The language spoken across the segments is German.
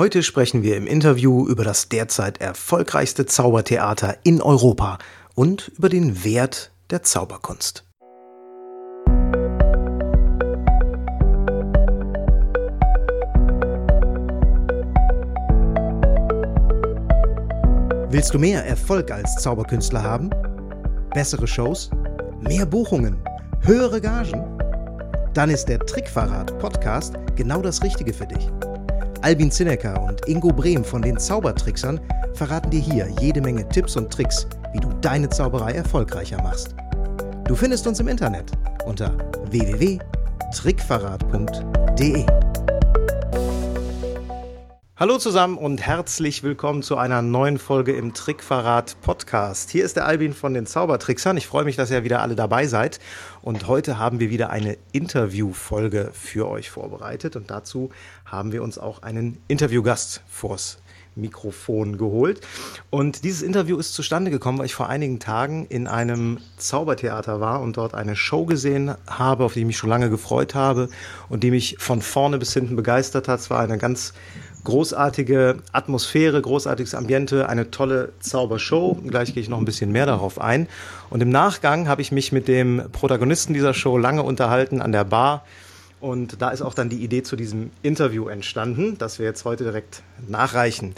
Heute sprechen wir im Interview über das derzeit erfolgreichste Zaubertheater in Europa und über den Wert der Zauberkunst. Willst du mehr Erfolg als Zauberkünstler haben? Bessere Shows? Mehr Buchungen? Höhere Gagen? Dann ist der Trickverrat Podcast genau das Richtige für dich. Albin Zinecker und Ingo Brehm von den Zaubertricksern verraten dir hier jede Menge Tipps und Tricks, wie du deine Zauberei erfolgreicher machst. Du findest uns im Internet unter www.trickverrat.de. Hallo zusammen und herzlich willkommen zu einer neuen Folge im Trickverrat Podcast. Hier ist der Albin von den Zaubertricksern. Ich freue mich, dass ihr wieder alle dabei seid. Und heute haben wir wieder eine Interviewfolge für euch vorbereitet. Und dazu haben wir uns auch einen Interviewgast vors Mikrofon geholt. Und dieses Interview ist zustande gekommen, weil ich vor einigen Tagen in einem Zaubertheater war und dort eine Show gesehen habe, auf die ich mich schon lange gefreut habe und die mich von vorne bis hinten begeistert hat. Es war eine ganz großartige Atmosphäre, großartiges Ambiente, eine tolle Zaubershow. Gleich gehe ich noch ein bisschen mehr darauf ein. Und im Nachgang habe ich mich mit dem Protagonisten dieser Show lange unterhalten an der Bar. Und da ist auch dann die Idee zu diesem Interview entstanden, das wir jetzt heute direkt nachreichen.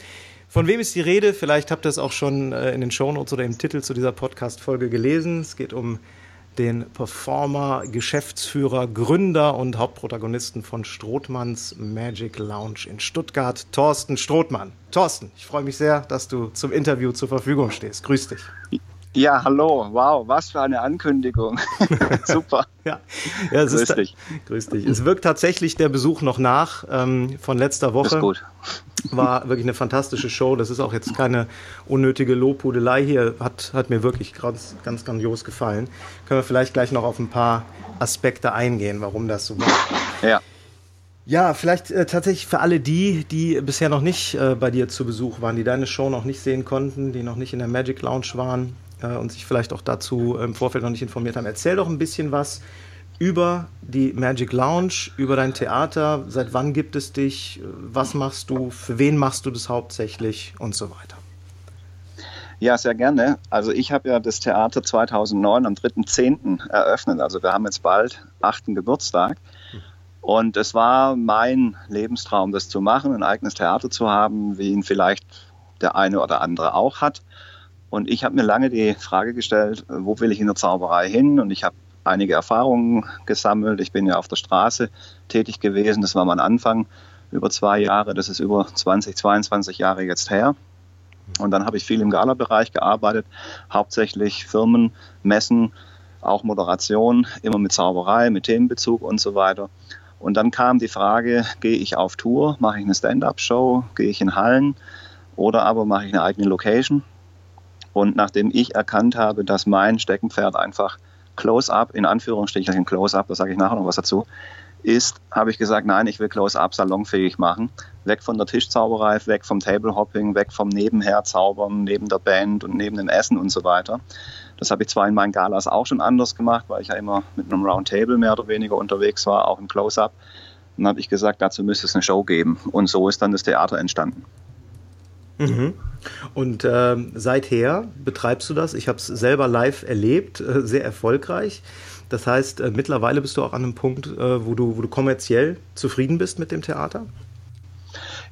Von wem ist die Rede? Vielleicht habt ihr es auch schon äh, in den Shownotes oder im Titel zu dieser Podcast-Folge gelesen. Es geht um den Performer, Geschäftsführer, Gründer und Hauptprotagonisten von Strothmanns Magic Lounge in Stuttgart, Thorsten Strothmann. Thorsten, ich freue mich sehr, dass du zum Interview zur Verfügung stehst. Grüß dich. Ja, hallo. Wow, was für eine Ankündigung. Super. ja, ja grüß ist, dich. Grüß dich. Es wirkt tatsächlich der Besuch noch nach ähm, von letzter Woche. Ist gut. War wirklich eine fantastische Show. Das ist auch jetzt keine unnötige Lobhudelei hier. Hat, hat mir wirklich ganz, ganz grandios gefallen. Können wir vielleicht gleich noch auf ein paar Aspekte eingehen, warum das so war. Ja. Ja, vielleicht äh, tatsächlich für alle die, die bisher noch nicht äh, bei dir zu Besuch waren, die deine Show noch nicht sehen konnten, die noch nicht in der Magic Lounge waren äh, und sich vielleicht auch dazu im Vorfeld noch nicht informiert haben. Erzähl doch ein bisschen was über die Magic Lounge, über dein Theater. Seit wann gibt es dich? Was machst du? Für wen machst du das hauptsächlich und so weiter? Ja, sehr gerne. Also ich habe ja das Theater 2009 am 3.10. eröffnet. Also wir haben jetzt bald achten Geburtstag. Und es war mein Lebenstraum, das zu machen, ein eigenes Theater zu haben, wie ihn vielleicht der eine oder andere auch hat. Und ich habe mir lange die Frage gestellt, wo will ich in der Zauberei hin? Und ich habe einige Erfahrungen gesammelt. Ich bin ja auf der Straße tätig gewesen. Das war mein Anfang über zwei Jahre. Das ist über 20, 22 Jahre jetzt her. Und dann habe ich viel im Gala-Bereich gearbeitet, hauptsächlich Firmen, Messen, auch Moderation, immer mit Zauberei, mit Themenbezug und so weiter. Und dann kam die Frage, gehe ich auf Tour, mache ich eine Stand-up-Show, gehe ich in Hallen oder aber mache ich eine eigene Location? Und nachdem ich erkannt habe, dass mein Steckenpferd einfach Close-up, in Anführungsstrichen Close-up, da sage ich nachher noch was dazu, ist, habe ich gesagt, nein, ich will Close-up salonfähig machen. Weg von der Tischzauberei, weg vom Table-Hopping, weg vom Nebenherzaubern, neben der Band und neben dem Essen und so weiter. Das habe ich zwar in meinen Galas auch schon anders gemacht, weil ich ja immer mit einem Roundtable mehr oder weniger unterwegs war, auch im Close-up. Dann habe ich gesagt, dazu müsste es eine Show geben. Und so ist dann das Theater entstanden. Mhm. Und äh, seither betreibst du das. Ich habe es selber live erlebt, äh, sehr erfolgreich. Das heißt, äh, mittlerweile bist du auch an einem Punkt, äh, wo, du, wo du kommerziell zufrieden bist mit dem Theater?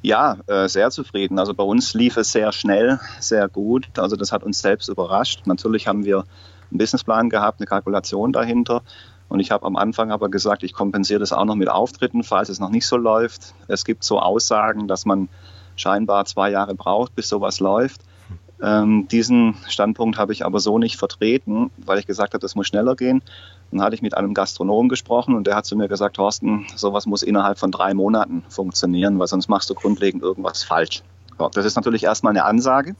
Ja, äh, sehr zufrieden. Also bei uns lief es sehr schnell, sehr gut. Also das hat uns selbst überrascht. Natürlich haben wir einen Businessplan gehabt, eine Kalkulation dahinter. Und ich habe am Anfang aber gesagt, ich kompensiere das auch noch mit Auftritten, falls es noch nicht so läuft. Es gibt so Aussagen, dass man scheinbar zwei Jahre braucht, bis sowas läuft. Ähm, diesen Standpunkt habe ich aber so nicht vertreten, weil ich gesagt habe, das muss schneller gehen. Dann hatte ich mit einem Gastronom gesprochen und der hat zu mir gesagt, Thorsten, sowas muss innerhalb von drei Monaten funktionieren, weil sonst machst du grundlegend irgendwas falsch. Ja, das ist natürlich erstmal eine Ansage.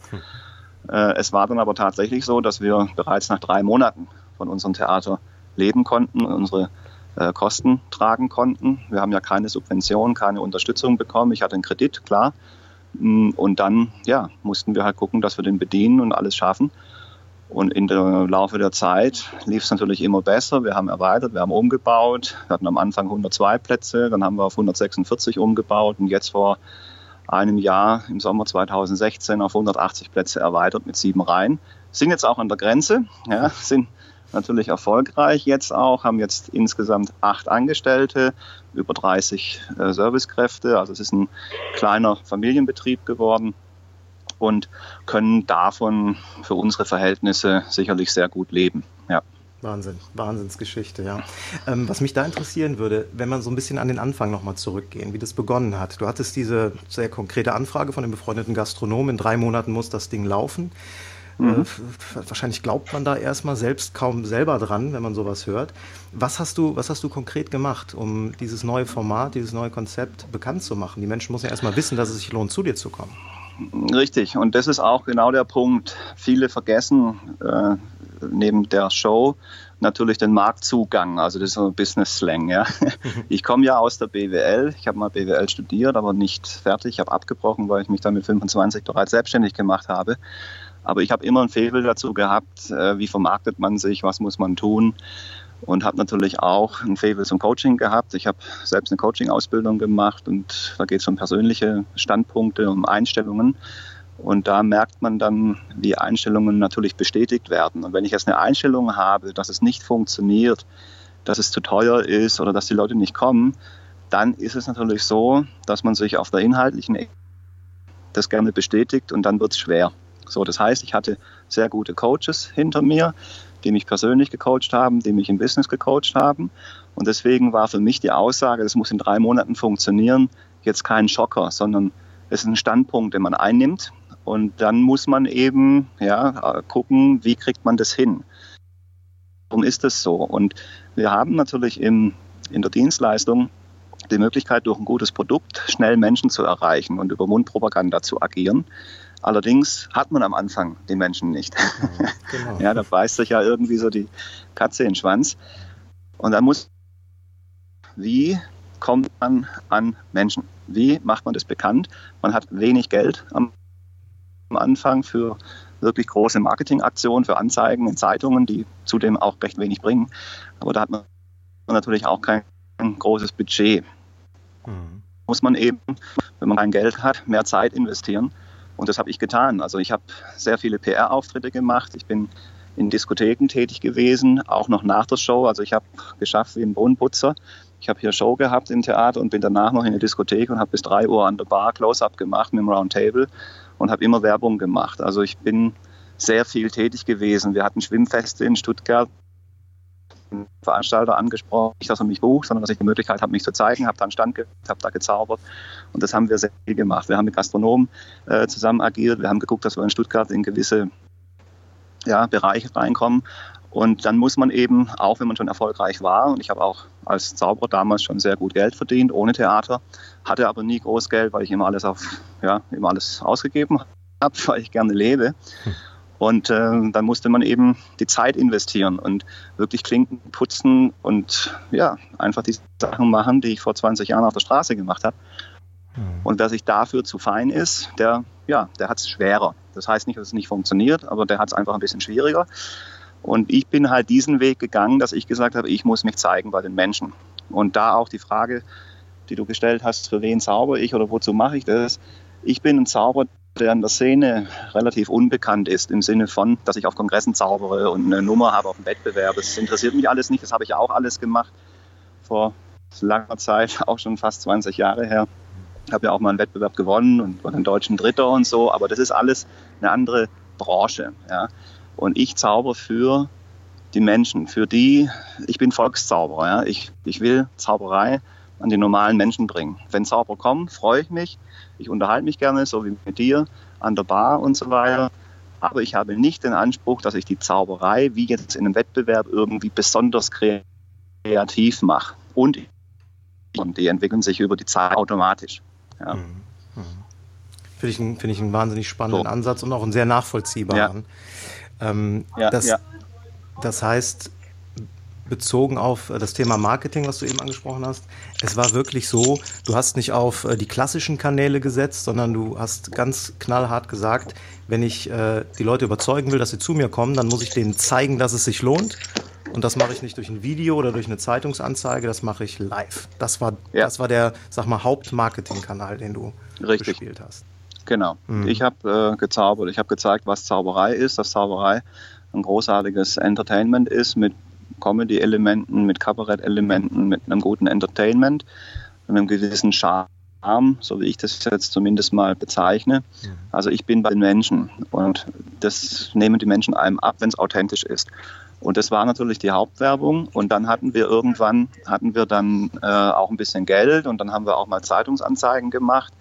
Äh, es war dann aber tatsächlich so, dass wir bereits nach drei Monaten von unserem Theater leben konnten, unsere äh, Kosten tragen konnten. Wir haben ja keine Subvention, keine Unterstützung bekommen. Ich hatte einen Kredit, klar. Mm, und dann ja, mussten wir halt gucken, dass wir den bedienen und alles schaffen. Und in der Laufe der Zeit lief es natürlich immer besser. Wir haben erweitert, wir haben umgebaut. Wir hatten am Anfang 102 Plätze, dann haben wir auf 146 umgebaut und jetzt vor einem Jahr im Sommer 2016 auf 180 Plätze erweitert mit sieben Reihen. Sind jetzt auch an der Grenze, ja, sind natürlich erfolgreich jetzt auch, haben jetzt insgesamt acht Angestellte, über 30 äh, Servicekräfte. Also es ist ein kleiner Familienbetrieb geworden und können davon für unsere Verhältnisse sicherlich sehr gut leben. Ja. Wahnsinn, Wahnsinnsgeschichte, ja. Ähm, was mich da interessieren würde, wenn man so ein bisschen an den Anfang nochmal zurückgehen, wie das begonnen hat. Du hattest diese sehr konkrete Anfrage von dem befreundeten Gastronomen, in drei Monaten muss das Ding laufen. Mhm. Äh, wahrscheinlich glaubt man da erstmal selbst kaum selber dran, wenn man sowas hört. Was hast du, was hast du konkret gemacht, um dieses neue Format, dieses neue Konzept bekannt zu machen? Die Menschen müssen ja erstmal wissen, dass es sich lohnt, zu dir zu kommen. Richtig, und das ist auch genau der Punkt. Viele vergessen äh, neben der Show natürlich den Marktzugang, also das ist so Business-Slang. Ja. Ich komme ja aus der BWL, ich habe mal BWL studiert, aber nicht fertig, ich habe abgebrochen, weil ich mich dann mit 25 bereits selbstständig gemacht habe. Aber ich habe immer ein Faible dazu gehabt, äh, wie vermarktet man sich, was muss man tun und habe natürlich auch ein Faible zum Coaching gehabt. Ich habe selbst eine Coaching-Ausbildung gemacht und da geht es um persönliche Standpunkte, um Einstellungen. Und da merkt man dann, wie Einstellungen natürlich bestätigt werden. Und wenn ich jetzt eine Einstellung habe, dass es nicht funktioniert, dass es zu teuer ist oder dass die Leute nicht kommen, dann ist es natürlich so, dass man sich auf der inhaltlichen Ebene das gerne bestätigt und dann wird es schwer. So, das heißt, ich hatte sehr gute Coaches hinter mir, die mich persönlich gecoacht haben, die mich im Business gecoacht haben. Und deswegen war für mich die Aussage, das muss in drei Monaten funktionieren, jetzt kein Schocker, sondern es ist ein Standpunkt, den man einnimmt. Und dann muss man eben ja, gucken, wie kriegt man das hin. Warum ist das so? Und wir haben natürlich im, in der Dienstleistung die Möglichkeit, durch ein gutes Produkt schnell Menschen zu erreichen und über Mundpropaganda zu agieren. Allerdings hat man am Anfang die Menschen nicht. Genau. ja, da beißt sich ja irgendwie so die Katze in den Schwanz. Und dann muss, wie kommt man an Menschen? Wie macht man das bekannt? Man hat wenig Geld am Anfang für wirklich große Marketingaktionen, für Anzeigen in Zeitungen, die zudem auch recht wenig bringen. Aber da hat man natürlich auch kein großes Budget. Mhm. Muss man eben, wenn man kein Geld hat, mehr Zeit investieren und das habe ich getan. Also ich habe sehr viele PR-Auftritte gemacht. Ich bin in Diskotheken tätig gewesen, auch noch nach der Show. Also ich habe geschafft wie ein Bodenputzer. Ich habe hier Show gehabt im Theater und bin danach noch in der Diskothek und habe bis drei Uhr an der Bar Close-Up gemacht mit dem Roundtable und habe immer Werbung gemacht. Also ich bin sehr viel tätig gewesen. Wir hatten Schwimmfeste in Stuttgart, Veranstalter angesprochen, nicht, dass er mich bucht, sondern dass ich die Möglichkeit habe, mich zu zeigen, habe da einen Stand gehabt, habe da gezaubert und das haben wir sehr viel gemacht. Wir haben mit Gastronomen äh, zusammen agiert, wir haben geguckt, dass wir in Stuttgart in gewisse ja, Bereiche reinkommen und dann muss man eben, auch wenn man schon erfolgreich war, und ich habe auch als Zauberer damals schon sehr gut Geld verdient, ohne Theater, hatte aber nie groß Geld, weil ich immer alles auf, ja, immer alles ausgegeben habe, weil ich gerne lebe. Hm. Und äh, dann musste man eben die Zeit investieren und wirklich Klinken putzen und ja, einfach die Sachen machen, die ich vor 20 Jahren auf der Straße gemacht habe. Mhm. Und wer sich dafür zu fein ist, der, ja, der hat es schwerer. Das heißt nicht, dass es nicht funktioniert, aber der hat es einfach ein bisschen schwieriger. Und ich bin halt diesen Weg gegangen, dass ich gesagt habe, ich muss mich zeigen bei den Menschen. Und da auch die Frage, die du gestellt hast, für wen zauber ich oder wozu mache ich das? Ich bin ein Zauberer, der in der Szene relativ unbekannt ist, im Sinne von, dass ich auf Kongressen zaubere und eine Nummer habe auf dem Wettbewerb. Das interessiert mich alles nicht, das habe ich auch alles gemacht vor langer Zeit, auch schon fast 20 Jahre her. Ich habe ja auch mal einen Wettbewerb gewonnen und war den deutschen Dritter und so, aber das ist alles eine andere Branche. Ja. Und ich zauber für die Menschen, für die, ich bin Volkszauberer. Ja. Ich, ich will Zauberei an die normalen Menschen bringen. Wenn Zauberer kommen, freue ich mich. Ich unterhalte mich gerne, so wie mit dir, an der Bar und so weiter. Aber ich habe nicht den Anspruch, dass ich die Zauberei wie jetzt in einem Wettbewerb irgendwie besonders kreativ mache. Und, die entwickeln sich über die Zeit automatisch. Ja. Mhm. Mhm. Finde ich, find ich einen wahnsinnig spannenden so. Ansatz und auch einen sehr nachvollziehbaren. Ja. Ähm, ja, das, ja. das heißt, bezogen auf äh, das Thema Marketing, was du eben angesprochen hast. Es war wirklich so, du hast nicht auf äh, die klassischen Kanäle gesetzt, sondern du hast ganz knallhart gesagt, wenn ich äh, die Leute überzeugen will, dass sie zu mir kommen, dann muss ich denen zeigen, dass es sich lohnt. und das mache ich nicht durch ein Video oder durch eine Zeitungsanzeige, das mache ich live. Das war, ja. das war der, sag mal, Hauptmarketingkanal, den du Richtig. gespielt hast. Genau. Mhm. Ich habe äh, gezaubert. Ich habe gezeigt, was Zauberei ist, dass Zauberei ein großartiges Entertainment ist mit Comedy-Elementen, mit Kabarett-Elementen, mit einem guten Entertainment, mit einem gewissen Charme so wie ich das jetzt zumindest mal bezeichne. Mhm. Also ich bin bei den Menschen und das nehmen die Menschen einem ab, wenn es authentisch ist. Und das war natürlich die Hauptwerbung. Und dann hatten wir irgendwann, hatten wir dann äh, auch ein bisschen Geld und dann haben wir auch mal Zeitungsanzeigen gemacht.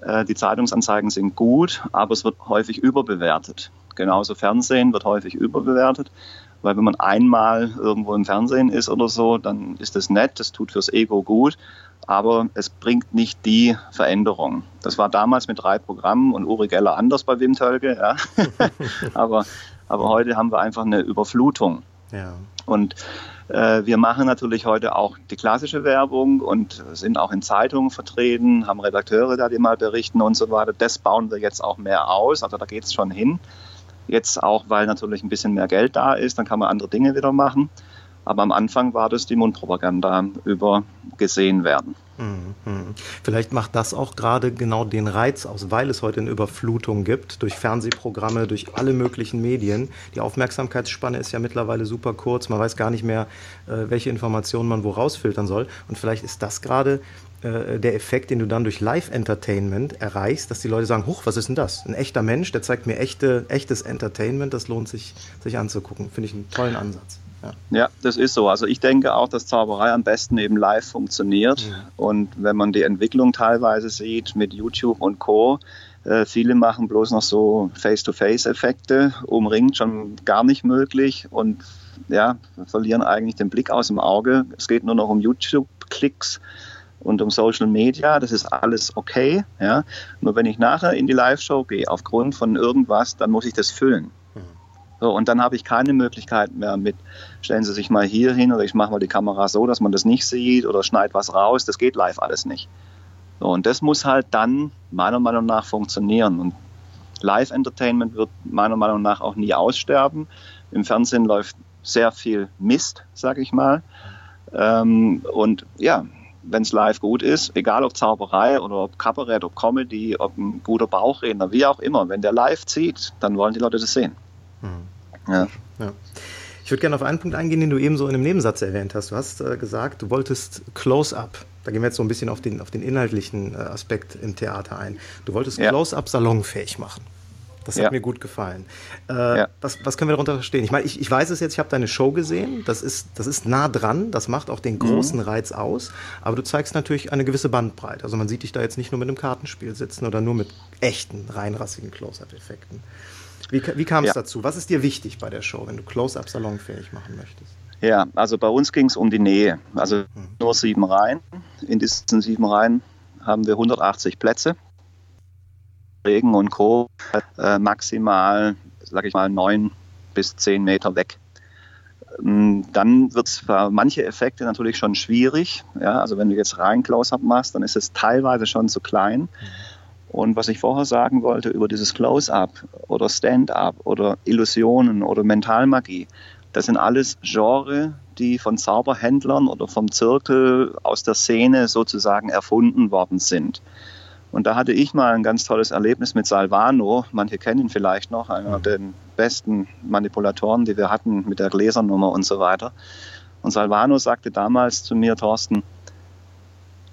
Äh, die Zeitungsanzeigen sind gut, aber es wird häufig überbewertet. Genauso Fernsehen wird häufig überbewertet. Weil wenn man einmal irgendwo im Fernsehen ist oder so, dann ist das nett, das tut fürs Ego gut, aber es bringt nicht die Veränderung. Das war damals mit drei Programmen und Uri Geller anders bei Wim Tölke, ja. aber, aber heute haben wir einfach eine Überflutung. Ja. Und äh, wir machen natürlich heute auch die klassische Werbung und sind auch in Zeitungen vertreten, haben Redakteure da, die mal berichten und so weiter. Das bauen wir jetzt auch mehr aus, also da geht es schon hin. Jetzt auch, weil natürlich ein bisschen mehr Geld da ist, dann kann man andere Dinge wieder machen. Aber am Anfang war das die Mundpropaganda über gesehen werden. Mhm. Vielleicht macht das auch gerade genau den Reiz aus, weil es heute eine Überflutung gibt durch Fernsehprogramme, durch alle möglichen Medien. Die Aufmerksamkeitsspanne ist ja mittlerweile super kurz. Man weiß gar nicht mehr, äh, welche Informationen man wo rausfiltern soll. Und vielleicht ist das gerade äh, der Effekt, den du dann durch Live-Entertainment erreichst, dass die Leute sagen, huch, was ist denn das? Ein echter Mensch, der zeigt mir echte, echtes Entertainment, das lohnt sich, sich anzugucken. Finde ich einen tollen Ansatz. Ja. ja. das ist so. Also ich denke auch, dass Zauberei am besten eben live funktioniert. Ja. Und wenn man die Entwicklung teilweise sieht mit YouTube und Co., äh, viele machen bloß noch so Face-to-Face-Effekte, umringt schon gar nicht möglich und ja, verlieren eigentlich den Blick aus dem Auge. Es geht nur noch um YouTube-Klicks und um Social Media, das ist alles okay. Ja? Nur wenn ich nachher in die Live-Show gehe, aufgrund von irgendwas, dann muss ich das füllen. Mhm. So, und dann habe ich keine Möglichkeit mehr mit, stellen Sie sich mal hier hin oder ich mache mal die Kamera so, dass man das nicht sieht oder schneid was raus. Das geht live alles nicht. So, und das muss halt dann meiner Meinung nach funktionieren. Und Live-Entertainment wird meiner Meinung nach auch nie aussterben. Im Fernsehen läuft sehr viel Mist, sage ich mal. Ähm, und ja, wenn es live gut ist, egal ob Zauberei oder ob Kabarett, ob Comedy, ob ein guter Bauchredner, wie auch immer, wenn der live zieht, dann wollen die Leute das sehen. Mhm. Ja. ja. Ich würde gerne auf einen Punkt eingehen, den du eben so in einem Nebensatz erwähnt hast. Du hast äh, gesagt, du wolltest Close-Up. Da gehen wir jetzt so ein bisschen auf den, auf den inhaltlichen äh, Aspekt im Theater ein. Du wolltest ja. Close-Up salonfähig machen. Das hat ja. mir gut gefallen. Äh, ja. was, was, können wir darunter verstehen? Ich meine, ich, ich weiß es jetzt, ich habe deine Show gesehen. Das ist, das ist nah dran. Das macht auch den mhm. großen mhm. Reiz aus. Aber du zeigst natürlich eine gewisse Bandbreite. Also man sieht dich da jetzt nicht nur mit einem Kartenspiel sitzen oder nur mit echten, reinrassigen Close-Up-Effekten. Wie, wie kam es ja. dazu? Was ist dir wichtig bei der Show, wenn du Close-Up salonfähig machen möchtest? Ja, also bei uns ging es um die Nähe. Also mhm. nur sieben Reihen. In diesen sieben Reihen haben wir 180 Plätze. Regen und Co. Äh, maximal, sage ich mal, neun bis zehn Meter weg. Ähm, dann wird es für manche Effekte natürlich schon schwierig. Ja, also wenn du jetzt rein Close-Up machst, dann ist es teilweise schon zu klein. Und was ich vorher sagen wollte über dieses Close-Up oder Stand-Up oder Illusionen oder Mentalmagie, das sind alles Genre, die von Zauberhändlern oder vom Zirkel aus der Szene sozusagen erfunden worden sind. Und da hatte ich mal ein ganz tolles Erlebnis mit Salvano. Manche kennen ihn vielleicht noch, einer mhm. der besten Manipulatoren, die wir hatten mit der Gläsernummer und so weiter. Und Salvano sagte damals zu mir, Thorsten,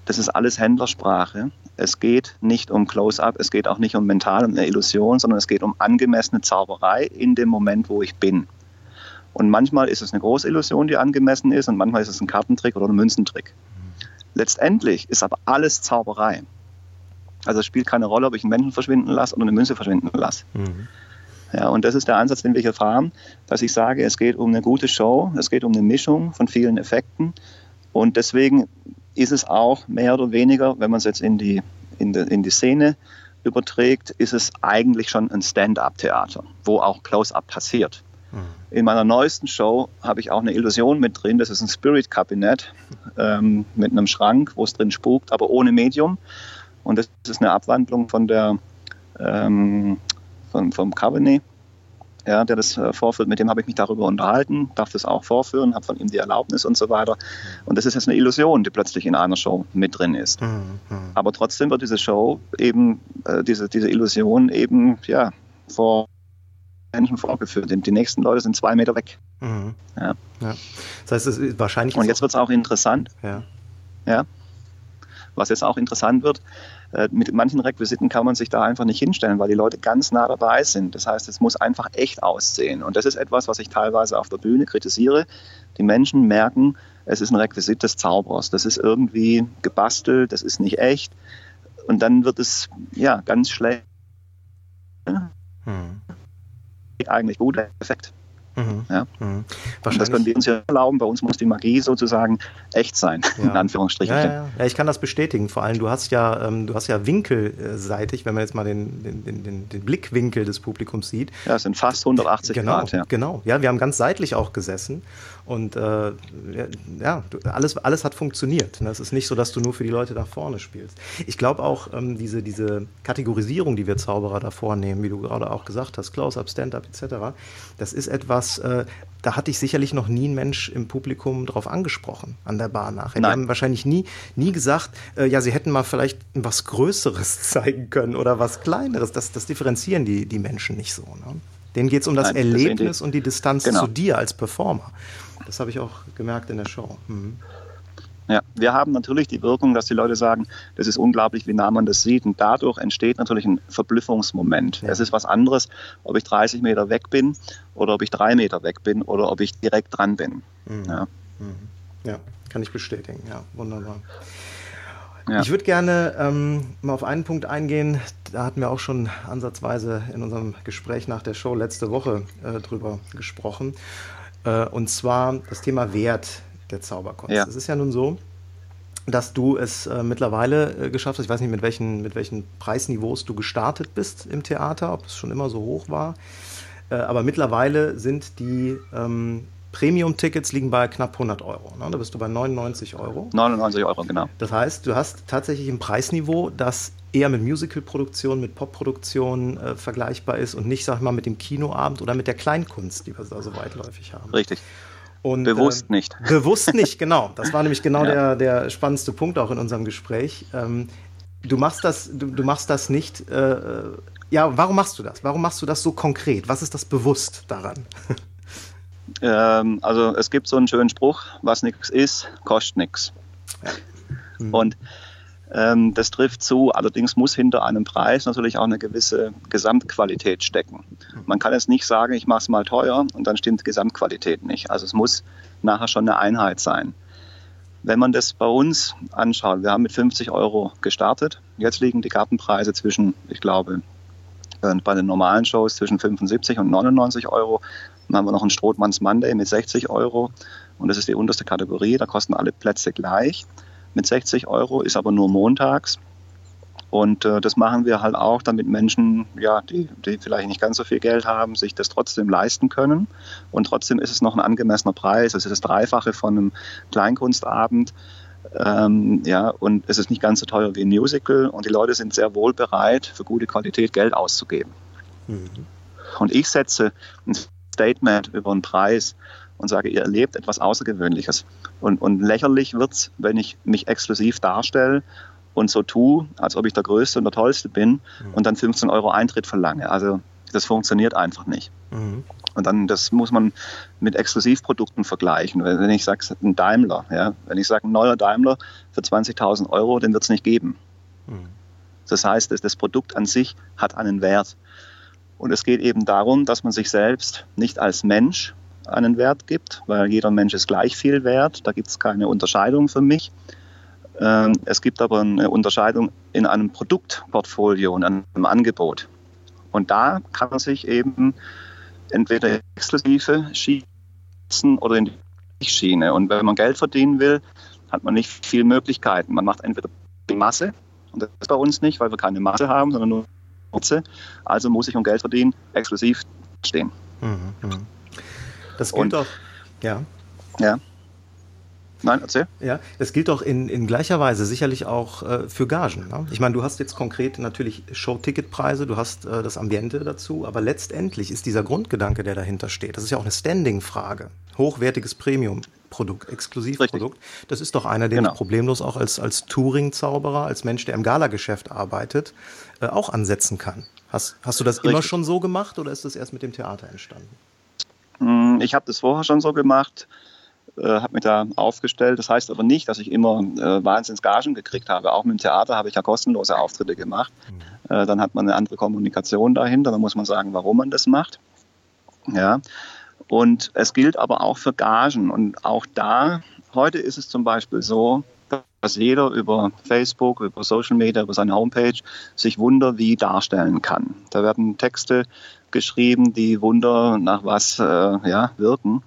das ist alles Händlersprache. Es geht nicht um Close-up, es geht auch nicht um mental und eine Illusion, sondern es geht um angemessene Zauberei in dem Moment, wo ich bin. Und manchmal ist es eine große Illusion, die angemessen ist, und manchmal ist es ein Kartentrick oder ein Münzentrick. Mhm. Letztendlich ist aber alles Zauberei. Also es spielt keine Rolle, ob ich einen Menschen verschwinden lasse oder eine Münze verschwinden lasse. Mhm. Ja, und das ist der Ansatz, den wir hier fahren, dass ich sage, es geht um eine gute Show, es geht um eine Mischung von vielen Effekten. Und deswegen ist es auch mehr oder weniger, wenn man es jetzt in die, in, die, in die Szene überträgt, ist es eigentlich schon ein Stand-up-Theater, wo auch Close-up passiert. Mhm. In meiner neuesten Show habe ich auch eine Illusion mit drin. Das ist ein Spirit-Kabinett ähm, mit einem Schrank, wo es drin spukt, aber ohne Medium. Und das ist eine Abwandlung von der, ähm, von, vom Cabernet. ja, der das äh, vorführt, mit dem habe ich mich darüber unterhalten, darf das auch vorführen, habe von ihm die Erlaubnis und so weiter. Und das ist jetzt eine Illusion, die plötzlich in einer Show mit drin ist. Mhm. mhm. Aber trotzdem wird diese Show eben, äh, diese, diese Illusion eben, ja, vor Menschen vorgeführt. Die nächsten Leute sind zwei Meter weg. Mhm. Ja. ja. Das heißt, es ist wahrscheinlich. Und jetzt wird es auch interessant. Ja. ja. Was jetzt auch interessant wird, äh, mit manchen Requisiten kann man sich da einfach nicht hinstellen, weil die Leute ganz nah dabei sind. Das heißt, es muss einfach echt aussehen. Und das ist etwas, was ich teilweise auf der Bühne kritisiere. Die Menschen merken, es ist ein Requisit des Zaubers. Das ist irgendwie gebastelt, das ist nicht echt. Und dann wird es ja ganz schlecht. Hm. Eigentlich guter Effekt. Mhm. Ja? Mhm. Das können wir uns ja erlauben. Bei uns muss die Magie sozusagen echt sein, ja. in Anführungsstrichen. Ja, ja, ja, ich kann das bestätigen. Vor allem, du hast ja, ähm, du hast ja winkelseitig, wenn man jetzt mal den, den, den, den Blickwinkel des Publikums sieht. Ja, es sind fast 180 genau, Grad. Ja. Genau, ja, wir haben ganz seitlich auch gesessen und äh, ja, alles, alles hat funktioniert. Es ist nicht so, dass du nur für die Leute da vorne spielst. Ich glaube auch, ähm, diese, diese Kategorisierung, die wir Zauberer da vornehmen, wie du gerade auch gesagt hast, Close-Up, Stand-Up etc., das ist etwas, äh, da hatte ich sicherlich noch nie ein Mensch im Publikum drauf angesprochen, an der Bar nachher. Die haben wahrscheinlich nie, nie gesagt, äh, ja, sie hätten mal vielleicht was Größeres zeigen können oder was Kleineres. Das, das differenzieren die, die Menschen nicht so. Ne? Denen geht es um das Nein, Erlebnis und die Distanz genau. zu dir als Performer. Das habe ich auch gemerkt in der Show. Mhm. Ja, wir haben natürlich die Wirkung, dass die Leute sagen, das ist unglaublich, wie nah man das sieht. Und dadurch entsteht natürlich ein Verblüffungsmoment. Ja. Es ist was anderes, ob ich 30 Meter weg bin oder ob ich drei Meter weg bin oder ob ich direkt dran bin. Mhm. Ja. Mhm. ja, kann ich bestätigen. Ja, wunderbar. Ja. Ich würde gerne ähm, mal auf einen Punkt eingehen. Da hatten wir auch schon ansatzweise in unserem Gespräch nach der Show letzte Woche äh, drüber gesprochen. Äh, und zwar das Thema Wert der Zauberkunst. Ja. Es ist ja nun so, dass du es äh, mittlerweile äh, geschafft hast. Ich weiß nicht, mit welchen, mit welchen Preisniveaus du gestartet bist im Theater, ob es schon immer so hoch war. Äh, aber mittlerweile sind die ähm, Premium-Tickets liegen bei knapp 100 Euro. Ne? Da bist du bei 99 Euro. 99 Euro, genau. Das heißt, du hast tatsächlich ein Preisniveau, das eher mit Musical-Produktion, mit Pop-Produktion äh, vergleichbar ist und nicht, sag ich mal, mit dem Kinoabend oder mit der Kleinkunst, die wir da so weitläufig haben. Richtig. Und, bewusst äh, nicht. Bewusst nicht, genau. Das war nämlich genau ja. der, der spannendste Punkt auch in unserem Gespräch. Ähm, du machst das, du, du machst das nicht. Äh, ja, warum machst du das? Warum machst du das so konkret? Was ist das bewusst daran? Ähm, also es gibt so einen schönen Spruch: Was nichts ist, kostet nichts. Ja. Mhm. Und ähm, das trifft zu. Allerdings muss hinter einem Preis natürlich auch eine gewisse Gesamtqualität stecken. Man kann jetzt nicht sagen, ich mache es mal teuer und dann stimmt Gesamtqualität nicht. Also es muss nachher schon eine Einheit sein. Wenn man das bei uns anschaut, wir haben mit 50 Euro gestartet. Jetzt liegen die Gartenpreise zwischen, ich glaube, bei den normalen Shows zwischen 75 und 99 Euro. Dann haben wir noch einen Strothmanns Monday mit 60 Euro. Und das ist die unterste Kategorie. Da kosten alle Plätze gleich mit 60 Euro, ist aber nur montags. Und äh, das machen wir halt auch, damit Menschen, ja, die, die vielleicht nicht ganz so viel Geld haben, sich das trotzdem leisten können. Und trotzdem ist es noch ein angemessener Preis. Es ist das Dreifache von einem Kleinkunstabend. Ähm, ja, und es ist nicht ganz so teuer wie ein Musical. Und die Leute sind sehr wohl bereit, für gute Qualität Geld auszugeben. Mhm. Und ich setze ein Statement über einen Preis und sage, ihr erlebt etwas Außergewöhnliches. Und, und lächerlich wird es, wenn ich mich exklusiv darstelle und so tue, als ob ich der Größte und der Tollste bin mhm. und dann 15 Euro Eintritt verlange. Also das funktioniert einfach nicht. Mhm. Und dann, das muss man mit Exklusivprodukten vergleichen. Wenn ich sage, ein Daimler, ja, wenn ich sage, ein neuer Daimler für 20.000 Euro, den wird es nicht geben. Mhm. Das heißt, das Produkt an sich hat einen Wert. Und es geht eben darum, dass man sich selbst nicht als Mensch einen Wert gibt, weil jeder Mensch ist gleich viel wert. Da gibt es keine Unterscheidung für mich. Ähm, es gibt aber eine Unterscheidung in einem Produktportfolio und einem Angebot. Und da kann man sich eben entweder exklusive schießen oder in die Schiene. Und wenn man Geld verdienen will, hat man nicht viele Möglichkeiten. Man macht entweder die Masse, und das ist bei uns nicht, weil wir keine Masse haben, sondern nur Masse. Also muss ich, um Geld verdienen, exklusiv stehen. Mhm, mh. Das gilt und, auch, ja. Ja. Nein, erzähl. Ja, das gilt doch in, in gleicher Weise sicherlich auch äh, für Gagen. Ne? Ich meine, du hast jetzt konkret natürlich Show-Ticket-Preise, du hast äh, das Ambiente dazu, aber letztendlich ist dieser Grundgedanke, der dahinter steht, das ist ja auch eine Standing-Frage. Hochwertiges Premium-Produkt, Exklusivprodukt. Das ist doch einer, den genau. ich problemlos auch als, als Touring-Zauberer, als Mensch, der im Galageschäft arbeitet, äh, auch ansetzen kann. Hast, hast du das Richtig. immer schon so gemacht oder ist das erst mit dem Theater entstanden? Hm, ich habe das vorher schon so gemacht, äh, habe mich da aufgestellt. Das heißt aber nicht, dass ich immer äh, Wahnsinnsgagen gekriegt habe. Auch mit dem Theater habe ich ja kostenlose Auftritte gemacht. Mhm. Äh, dann hat man eine andere Kommunikation dahinter. Dann muss man sagen, warum man das macht. Ja. Und es gilt aber auch für Gagen. Und auch da, heute ist es zum Beispiel so, dass jeder über Facebook, über Social Media, über seine Homepage sich Wunder wie darstellen kann. Da werden Texte geschrieben, die Wunder nach was äh, ja, wirken.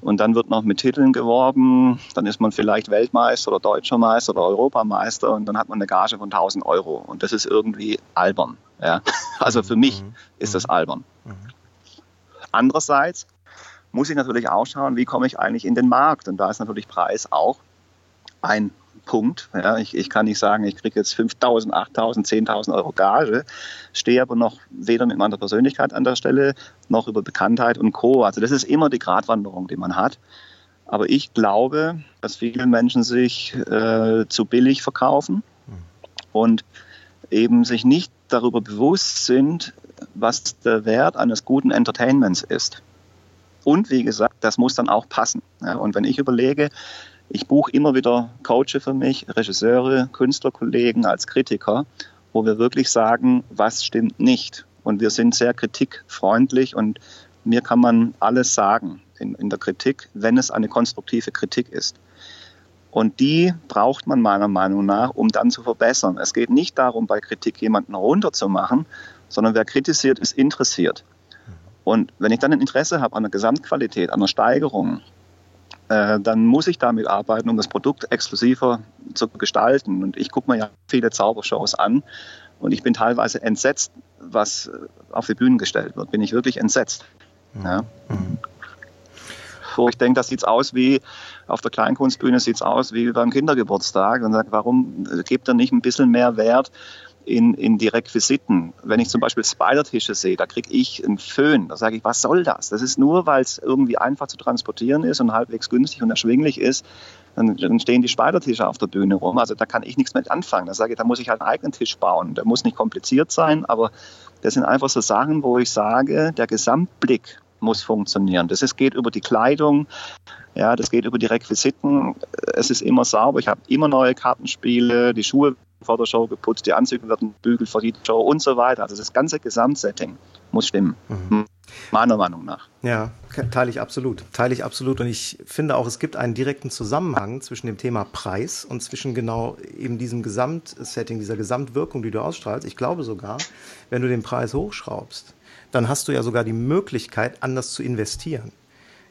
Und dann wird noch mit Titeln geworben. Dann ist man vielleicht Weltmeister oder Deutscher Meister oder Europameister und dann hat man eine Gage von 1000 Euro. Und das ist irgendwie albern. Ja? Also für mich mhm. ist das albern. Mhm. Andererseits muss ich natürlich auch schauen, wie komme ich eigentlich in den Markt. Und da ist natürlich Preis auch ein Punkt. Ja, ich, ich kann nicht sagen, ich kriege jetzt 5.000, 8.000, 10.000 Euro Gage, stehe aber noch weder mit meiner Persönlichkeit an der Stelle noch über Bekanntheit und Co. Also das ist immer die Gratwanderung, die man hat. Aber ich glaube, dass viele Menschen sich äh, zu billig verkaufen und eben sich nicht darüber bewusst sind, was der Wert eines guten Entertainments ist. Und wie gesagt, das muss dann auch passen. Ja, und wenn ich überlege, ich buche immer wieder Coaches für mich, Regisseure, Künstlerkollegen als Kritiker, wo wir wirklich sagen, was stimmt nicht. Und wir sind sehr kritikfreundlich und mir kann man alles sagen in, in der Kritik, wenn es eine konstruktive Kritik ist. Und die braucht man meiner Meinung nach, um dann zu verbessern. Es geht nicht darum, bei Kritik jemanden runterzumachen, sondern wer kritisiert, ist interessiert. Und wenn ich dann ein Interesse habe an der Gesamtqualität, an der Steigerung, äh, dann muss ich damit arbeiten, um das Produkt exklusiver zu gestalten. Und ich gucke mir ja viele Zaubershows an und ich bin teilweise entsetzt, was auf die Bühnen gestellt wird. Bin ich wirklich entsetzt. Mhm. Ja. Mhm. Wo ich denke, das sieht aus wie auf der Kleinkunstbühne, sieht es aus wie beim Kindergeburtstag und sage, warum gebt ihr nicht ein bisschen mehr Wert in, in die Requisiten. Wenn ich zum Beispiel Spider-Tische sehe, da kriege ich einen Föhn. Da sage ich, was soll das? Das ist nur, weil es irgendwie einfach zu transportieren ist und halbwegs günstig und erschwinglich ist. Dann, stehen die Spider-Tische auf der Bühne rum. Also da kann ich nichts mit anfangen. Da sage ich, da muss ich halt einen eigenen Tisch bauen. Der muss nicht kompliziert sein, aber das sind einfach so Sachen, wo ich sage, der Gesamtblick muss funktionieren. Das ist, geht über die Kleidung, ja, das geht über die Requisiten. Es ist immer sauber. Ich habe immer neue Kartenspiele. Die Schuhe vor der Show geputzt, die Anzüge werden bügelt vor die Show und so weiter. Also das ganze Gesamtsetting muss stimmen. Mhm. Meiner Meinung nach. Ja, teile ich absolut. Teile ich absolut. Und ich finde auch, es gibt einen direkten Zusammenhang zwischen dem Thema Preis und zwischen genau eben diesem Gesamtsetting, dieser Gesamtwirkung, die du ausstrahlst. Ich glaube sogar, wenn du den Preis hochschraubst, dann hast du ja sogar die Möglichkeit, anders zu investieren.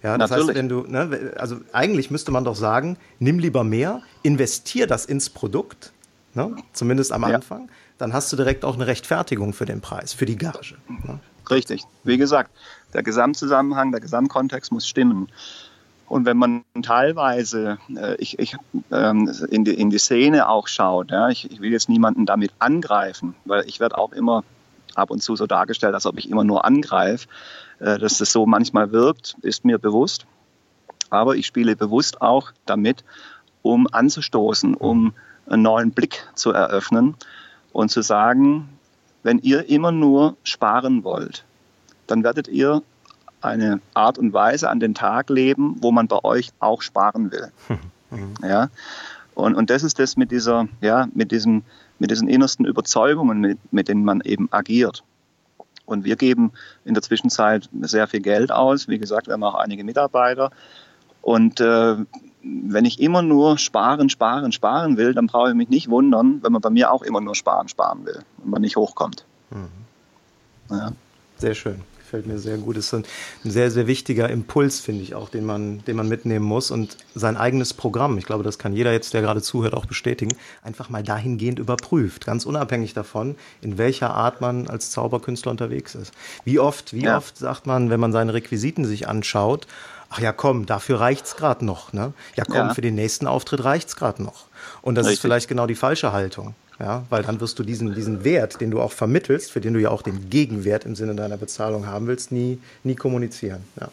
Ja, das Natürlich. heißt, wenn du, ne, also eigentlich müsste man doch sagen, nimm lieber mehr, investier das ins Produkt ne? zumindest am Anfang, ja. dann hast du direkt auch eine Rechtfertigung für den Preis, für die Gage. Ne? Richtig. Wie gesagt, der Gesamtzusammenhang, der Gesamtkontext muss stimmen. Und wenn man teilweise äh, ich, ich, ähm, in, die, in die Szene auch schaut, ja, ich, ich will jetzt niemanden damit angreifen, weil ich werde auch immer ab und zu so dargestellt, als ob ich immer nur angreife. Äh, dass das so manchmal wirkt, ist mir bewusst. Aber ich spiele bewusst auch damit, um anzustoßen, um einen neuen Blick zu eröffnen und zu sagen, wenn ihr immer nur sparen wollt, dann werdet ihr eine Art und Weise an den Tag leben, wo man bei euch auch sparen will. Ja? Und, und das ist das mit dieser, ja, mit diesem, mit diesen innersten Überzeugungen, mit, mit denen man eben agiert. Und wir geben in der Zwischenzeit sehr viel Geld aus. Wie gesagt, wir haben auch einige Mitarbeiter. Und äh, wenn ich immer nur sparen, sparen, sparen will, dann brauche ich mich nicht wundern, wenn man bei mir auch immer nur sparen, sparen will und man nicht hochkommt. Mhm. Ja. Sehr schön gefällt mir sehr gut. Ist ein, ein sehr, sehr wichtiger Impuls, finde ich auch, den man, den man mitnehmen muss und sein eigenes Programm. Ich glaube, das kann jeder jetzt, der gerade zuhört, auch bestätigen. Einfach mal dahingehend überprüft, ganz unabhängig davon, in welcher Art man als Zauberkünstler unterwegs ist. Wie oft, wie ja. oft sagt man, wenn man seine Requisiten sich anschaut, ach ja, komm, dafür reicht's gerade noch, ne? Ja, komm, ja. für den nächsten Auftritt reicht's gerade noch. Und das Richtig. ist vielleicht genau die falsche Haltung. Ja, weil dann wirst du diesen, diesen Wert, den du auch vermittelst, für den du ja auch den Gegenwert im Sinne deiner Bezahlung haben willst, nie, nie kommunizieren. Ja.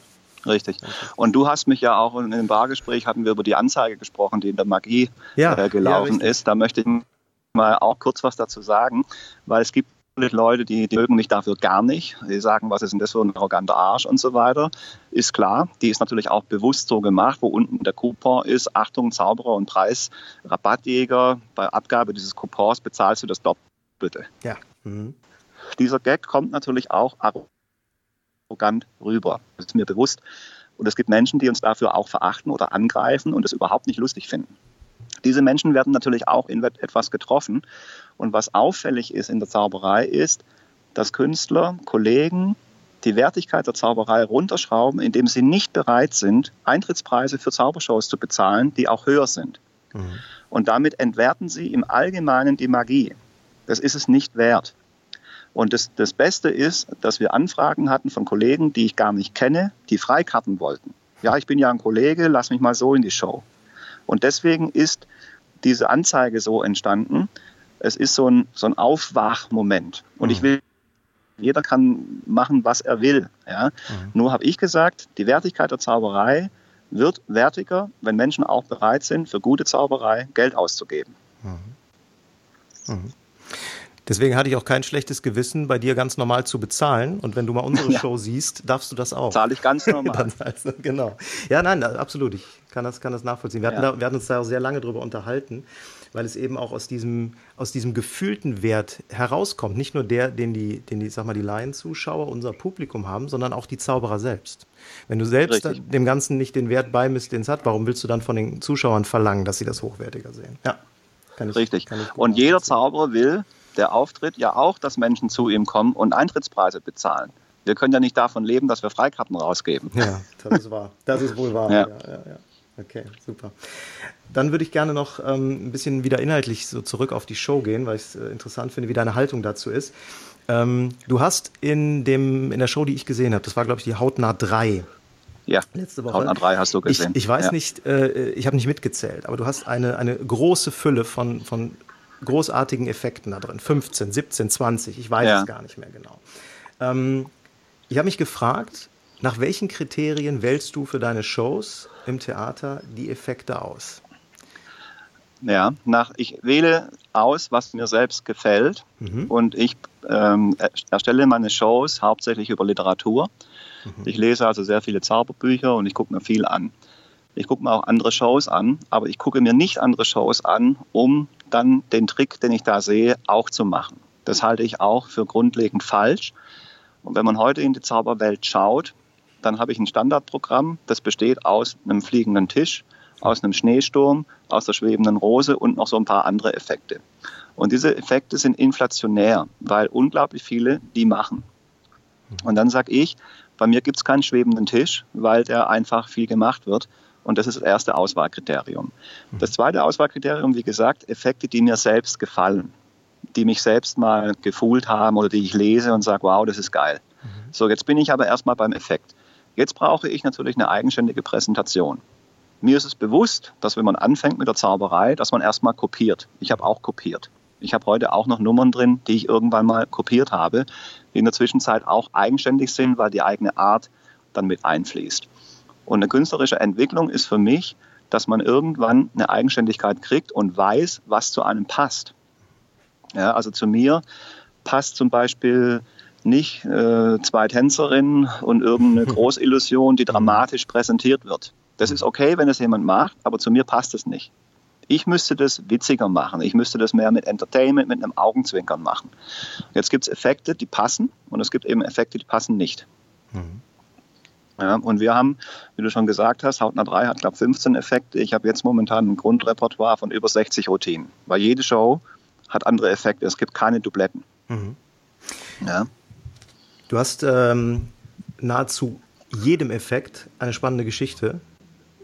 Richtig. Und du hast mich ja auch in dem Bargespräch hatten wir über die Anzeige gesprochen, die in der Magie ja, äh, gelaufen ja, ist. Da möchte ich mal auch kurz was dazu sagen, weil es gibt Leute, die, die mögen mich dafür gar nicht. Die sagen, was ist denn das für ein arroganter Arsch und so weiter. Ist klar, die ist natürlich auch bewusst so gemacht, wo unten der Coupon ist. Achtung, Zauberer und Preis, Rabattjäger. Bei Abgabe dieses Coupons bezahlst du das Doppelte. Ja. Mhm. Dieser Gag kommt natürlich auch arrogant rüber. Das ist mir bewusst. Und es gibt Menschen, die uns dafür auch verachten oder angreifen und es überhaupt nicht lustig finden. Diese Menschen werden natürlich auch in etwas getroffen. Und was auffällig ist in der Zauberei ist, dass Künstler, Kollegen die Wertigkeit der Zauberei runterschrauben, indem sie nicht bereit sind, Eintrittspreise für Zaubershows zu bezahlen, die auch höher sind. Mhm. Und damit entwerten sie im Allgemeinen die Magie. Das ist es nicht wert. Und das, das Beste ist, dass wir Anfragen hatten von Kollegen, die ich gar nicht kenne, die Freikarten wollten. Ja, ich bin ja ein Kollege, lass mich mal so in die Show. Und deswegen ist diese Anzeige so entstanden. Es ist so ein, so ein Aufwachmoment. Und mhm. ich will, jeder kann machen, was er will. Ja? Mhm. Nur habe ich gesagt, die Wertigkeit der Zauberei wird wertiger, wenn Menschen auch bereit sind, für gute Zauberei Geld auszugeben. Mhm. mhm. Deswegen hatte ich auch kein schlechtes Gewissen, bei dir ganz normal zu bezahlen. Und wenn du mal unsere ja. Show siehst, darfst du das auch. Zahle ich ganz normal. genau. Ja, nein, absolut. Ich kann das, kann das nachvollziehen. Wir, ja. da, wir hatten uns da auch sehr lange drüber unterhalten, weil es eben auch aus diesem, aus diesem gefühlten Wert herauskommt. Nicht nur der, den die, den die, sag mal, die Laienzuschauer, unser Publikum haben, sondern auch die Zauberer selbst. Wenn du selbst dem Ganzen nicht den Wert beimisst, den es hat, warum willst du dann von den Zuschauern verlangen, dass sie das hochwertiger sehen? Ja. Kann ich, Richtig. Kann ich Und jeder Zauberer will, der auftritt, ja auch, dass Menschen zu ihm kommen und Eintrittspreise bezahlen. Wir können ja nicht davon leben, dass wir Freikarten rausgeben. Ja, das ist wahr. Das ist wohl wahr. Ja, ja, ja. Okay, super. Dann würde ich gerne noch ähm, ein bisschen wieder inhaltlich so zurück auf die Show gehen, weil ich es äh, interessant finde, wie deine Haltung dazu ist. Ähm, du hast in, dem, in der Show, die ich gesehen habe, das war, glaube ich, die Hautnah 3. Ja, letzte Woche. Hautnah 3 hast du gesehen. Ich, ich weiß ja. nicht, äh, ich habe nicht mitgezählt, aber du hast eine, eine große Fülle von, von großartigen Effekten da drin. 15, 17, 20, ich weiß ja. es gar nicht mehr genau. Ähm, ich habe mich gefragt, nach welchen Kriterien wählst du für deine Shows im Theater die Effekte aus? Ja, nach, ich wähle aus, was mir selbst gefällt mhm. und ich ähm, erstelle meine Shows hauptsächlich über Literatur. Mhm. Ich lese also sehr viele Zauberbücher und ich gucke mir viel an. Ich gucke mir auch andere Shows an, aber ich gucke mir nicht andere Shows an, um dann den Trick, den ich da sehe, auch zu machen. Das halte ich auch für grundlegend falsch. Und wenn man heute in die Zauberwelt schaut, dann habe ich ein Standardprogramm, das besteht aus einem fliegenden Tisch, aus einem Schneesturm, aus der schwebenden Rose und noch so ein paar andere Effekte. Und diese Effekte sind inflationär, weil unglaublich viele die machen. Und dann sage ich, bei mir gibt es keinen schwebenden Tisch, weil der einfach viel gemacht wird. Und das ist das erste Auswahlkriterium. Mhm. Das zweite Auswahlkriterium, wie gesagt, Effekte, die mir selbst gefallen, die mich selbst mal gefühlt haben oder die ich lese und sage, wow, das ist geil. Mhm. So, jetzt bin ich aber erstmal beim Effekt. Jetzt brauche ich natürlich eine eigenständige Präsentation. Mir ist es bewusst, dass wenn man anfängt mit der Zauberei, dass man erstmal kopiert. Ich habe auch kopiert. Ich habe heute auch noch Nummern drin, die ich irgendwann mal kopiert habe, die in der Zwischenzeit auch eigenständig sind, weil die eigene Art dann mit einfließt. Und eine künstlerische Entwicklung ist für mich, dass man irgendwann eine Eigenständigkeit kriegt und weiß, was zu einem passt. Ja, also zu mir passt zum Beispiel nicht äh, zwei Tänzerinnen und irgendeine Großillusion, die dramatisch präsentiert wird. Das ist okay, wenn es jemand macht, aber zu mir passt es nicht. Ich müsste das witziger machen. Ich müsste das mehr mit Entertainment, mit einem Augenzwinkern machen. Jetzt gibt es Effekte, die passen und es gibt eben Effekte, die passen nicht. Mhm. Ja, und wir haben, wie du schon gesagt hast, Hautnah 3 hat, glaube ich, 15 Effekte. Ich habe jetzt momentan ein Grundrepertoire von über 60 Routinen. Weil jede Show hat andere Effekte. Es gibt keine Dubletten. Mhm. Ja. Du hast ähm, nahezu jedem Effekt eine spannende Geschichte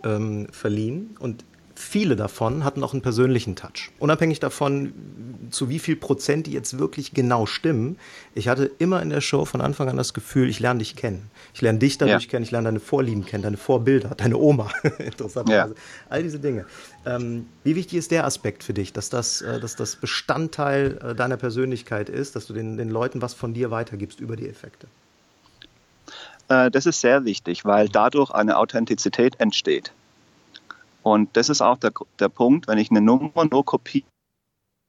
ähm, verliehen und viele davon hatten auch einen persönlichen Touch. Unabhängig davon, zu wie viel Prozent die jetzt wirklich genau stimmen. Ich hatte immer in der Show von Anfang an das Gefühl, ich lerne dich kennen. Ich lerne dich dadurch ja. kennen, ich lerne deine Vorlieben kennen, deine Vorbilder, deine Oma. Interessanterweise. Ja. All diese Dinge. Ähm, wie wichtig ist der Aspekt für dich, dass das, äh, dass das Bestandteil äh, deiner Persönlichkeit ist, dass du den, den Leuten was von dir weitergibst über die Effekte? Äh, das ist sehr wichtig, weil dadurch eine Authentizität entsteht. Und das ist auch der, der Punkt, wenn ich eine Nummer nur kopiere,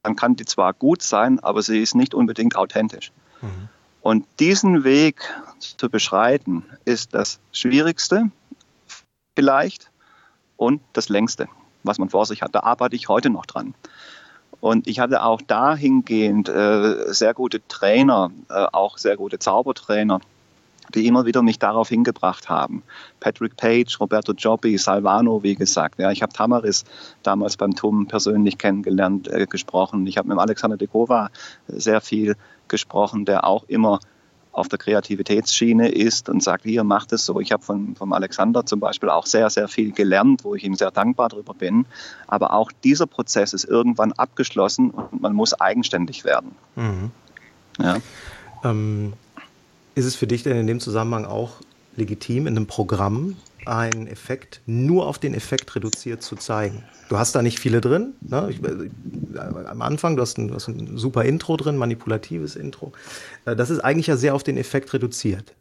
dann kann die zwar gut sein, aber sie ist nicht unbedingt authentisch. Mhm. Und diesen Weg zu beschreiten, ist das Schwierigste vielleicht und das Längste, was man vor sich hat. Da arbeite ich heute noch dran. Und ich hatte auch dahingehend äh, sehr gute Trainer, äh, auch sehr gute Zaubertrainer, die immer wieder mich darauf hingebracht haben. Patrick Page, Roberto Giobbi, Salvano, wie gesagt. Ja, ich habe Tamaris damals beim TUM persönlich kennengelernt, äh, gesprochen. Ich habe mit Alexander de Kova sehr viel gesprochen, der auch immer auf der Kreativitätsschiene ist und sagt, hier, macht es so. Ich habe von, vom Alexander zum Beispiel auch sehr, sehr viel gelernt, wo ich ihm sehr dankbar darüber bin. Aber auch dieser Prozess ist irgendwann abgeschlossen und man muss eigenständig werden. Mhm. Ja. Ähm, ist es für dich denn in dem Zusammenhang auch legitim, in einem Programm einen Effekt nur auf den Effekt reduziert zu zeigen? Du hast da nicht viele drin. Ne? Ich, äh, am Anfang, du hast, ein, du hast ein super Intro drin, manipulatives Intro. Äh, das ist eigentlich ja sehr auf den Effekt reduziert.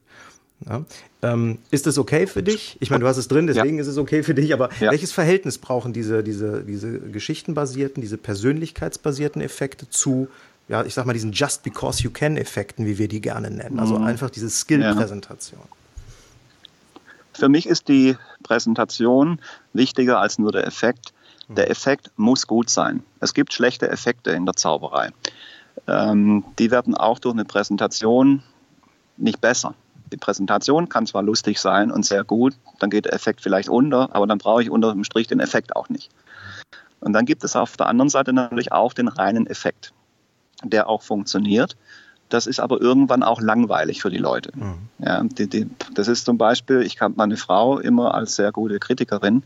Ja? Ähm, ist das okay für dich? Ich meine, du hast es drin, deswegen ja. ist es okay für dich, aber ja. welches Verhältnis brauchen diese, diese, diese geschichtenbasierten, diese persönlichkeitsbasierten Effekte zu ja, ich sag mal, diesen Just Because You Can-Effekten, wie wir die gerne nennen. Also mhm. einfach diese Skill-Präsentation. Für mich ist die Präsentation wichtiger als nur der Effekt. Mhm. Der Effekt muss gut sein. Es gibt schlechte Effekte in der Zauberei. Ähm, die werden auch durch eine Präsentation nicht besser. Die Präsentation kann zwar lustig sein und sehr gut, dann geht der Effekt vielleicht unter, aber dann brauche ich unter dem Strich den Effekt auch nicht. Und dann gibt es auf der anderen Seite natürlich auch den reinen Effekt der auch funktioniert. Das ist aber irgendwann auch langweilig für die Leute. Mhm. Ja, die, die, das ist zum Beispiel, ich habe meine Frau immer als sehr gute Kritikerin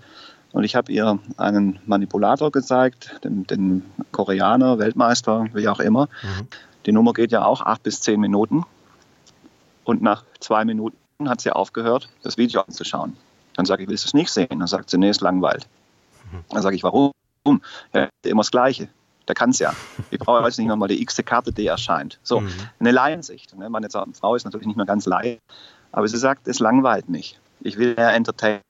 und ich habe ihr einen Manipulator gezeigt, den, den, Koreaner, Weltmeister, wie auch immer. Mhm. Die Nummer geht ja auch acht bis zehn Minuten. Und nach zwei Minuten hat sie aufgehört, das Video anzuschauen. Dann sage ich, willst du es nicht sehen? Dann sagt sie, nee, ist langweilt. Mhm. Dann sage ich, warum? Ja, immer das Gleiche. Der kann es ja. Ich brauche jetzt nicht nochmal die x-te Karte, die erscheint. So, mhm. eine Laiensicht. Ne? Meine Frau ist natürlich nicht mehr ganz Laie, aber sie sagt, es langweilt mich. Ich will mehr entertainen.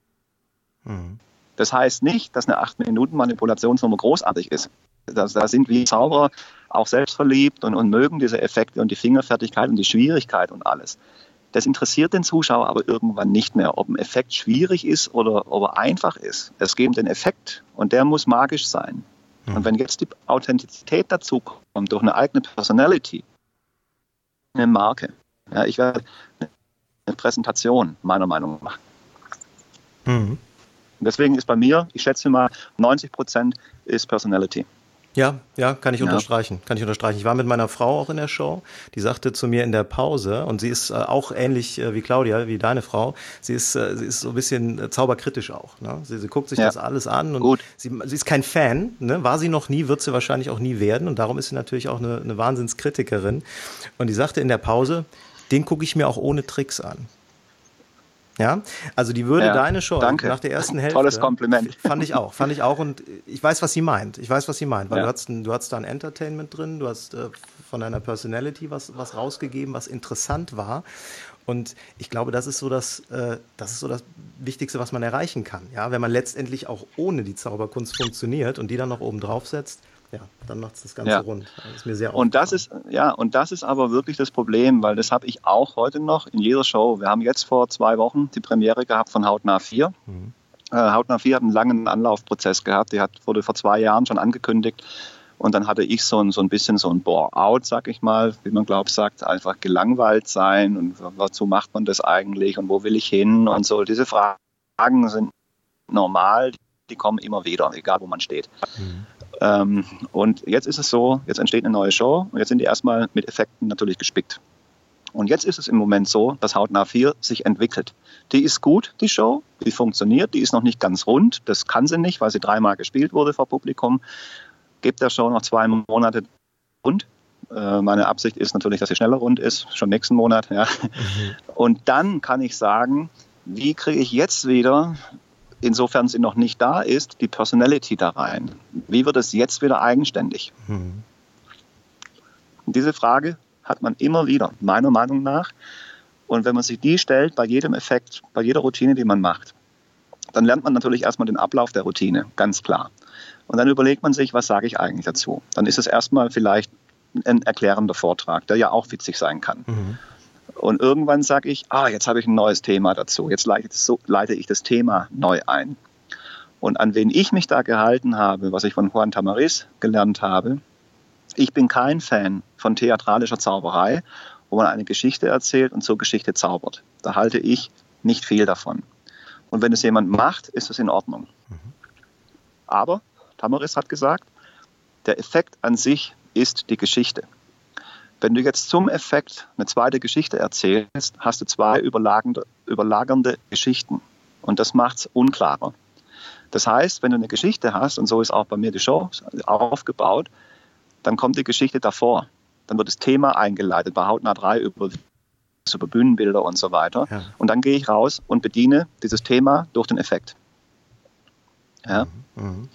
Mhm. Das heißt nicht, dass eine 8-Minuten-Manipulationsnummer großartig ist. Da, da sind wir Zauberer auch selbstverliebt und, und mögen diese Effekte und die Fingerfertigkeit und die Schwierigkeit und alles. Das interessiert den Zuschauer aber irgendwann nicht mehr, ob ein Effekt schwierig ist oder ob er einfach ist. Es geht um den Effekt und der muss magisch sein. Und hm. wenn jetzt die Authentizität dazu kommt, durch eine eigene Personality, eine Marke, ja, ich werde eine Präsentation meiner Meinung nach machen. Mhm. Deswegen ist bei mir, ich schätze mal, 90 Prozent ist Personality. Ja, ja, kann ich ja. unterstreichen. Kann ich unterstreichen. Ich war mit meiner Frau auch in der Show. Die sagte zu mir in der Pause, und sie ist äh, auch ähnlich äh, wie Claudia, wie deine Frau. Sie ist, äh, sie ist so ein bisschen zauberkritisch auch. Ne? Sie, sie guckt sich ja. das alles an und Gut. Sie, sie ist kein Fan. Ne? War sie noch nie, wird sie wahrscheinlich auch nie werden. Und darum ist sie natürlich auch eine, eine Wahnsinnskritikerin. Und die sagte in der Pause, den gucke ich mir auch ohne Tricks an. Ja, also die würde ja, deine Show danke. nach der ersten Hälfte. Tolles Kompliment. Fand ich auch, fand ich auch und ich weiß, was sie meint. Ich weiß, was sie meint, weil ja. du hast, du hast da ein Entertainment drin, du hast äh, von deiner Personality was, was rausgegeben, was interessant war. Und ich glaube, das ist so das, äh, das ist so das Wichtigste, was man erreichen kann. Ja, wenn man letztendlich auch ohne die Zauberkunst funktioniert und die dann noch oben drauf setzt, ja, dann macht es das Ganze ja. rund. Das ist mir sehr und das ist ja und das ist aber wirklich das Problem, weil das habe ich auch heute noch in jeder Show. Wir haben jetzt vor zwei Wochen die Premiere gehabt von Hautnah 4. Mhm. Äh, Hautnah 4 hat einen langen Anlaufprozess gehabt. Die hat, wurde vor zwei Jahren schon angekündigt. Und dann hatte ich so ein, so ein bisschen so ein Bore-out, sag ich mal, wie man glaubt, sagt, einfach gelangweilt sein und wozu macht man das eigentlich und wo will ich hin und so. Diese Fragen sind normal, die kommen immer wieder, egal wo man steht. Mhm. Ähm, und jetzt ist es so, jetzt entsteht eine neue Show und jetzt sind die erstmal mit Effekten natürlich gespickt. Und jetzt ist es im Moment so, dass Hautnah 4 sich entwickelt. Die ist gut, die Show, die funktioniert, die ist noch nicht ganz rund. Das kann sie nicht, weil sie dreimal gespielt wurde vor Publikum. Gebt der Show noch zwei Monate rund. Äh, meine Absicht ist natürlich, dass sie schneller rund ist, schon nächsten Monat. Ja. Mhm. Und dann kann ich sagen, wie kriege ich jetzt wieder, insofern sie noch nicht da ist, die Personality da rein? Wie wird es jetzt wieder eigenständig? Mhm. Diese Frage hat man immer wieder, meiner Meinung nach. Und wenn man sich die stellt bei jedem Effekt, bei jeder Routine, die man macht, dann lernt man natürlich erstmal den Ablauf der Routine, ganz klar. Und dann überlegt man sich, was sage ich eigentlich dazu? Dann ist es erstmal vielleicht ein erklärender Vortrag, der ja auch witzig sein kann. Mhm. Und irgendwann sage ich, ah, jetzt habe ich ein neues Thema dazu. Jetzt leite ich das Thema neu ein. Und an wen ich mich da gehalten habe, was ich von Juan Tamariz gelernt habe, ich bin kein Fan von theatralischer Zauberei, wo man eine Geschichte erzählt und zur Geschichte zaubert. Da halte ich nicht viel davon. Und wenn es jemand macht, ist es in Ordnung. Mhm. Aber Tamaris hat gesagt, der Effekt an sich ist die Geschichte. Wenn du jetzt zum Effekt eine zweite Geschichte erzählst, hast du zwei überlagernde, überlagernde Geschichten. Und das macht es unklarer. Das heißt, wenn du eine Geschichte hast, und so ist auch bei mir die Show aufgebaut, dann kommt die Geschichte davor. Dann wird das Thema eingeleitet, bei Hautnah 3 über, über Bühnenbilder und so weiter. Ja. Und dann gehe ich raus und bediene dieses Thema durch den Effekt. Ja. Mhm.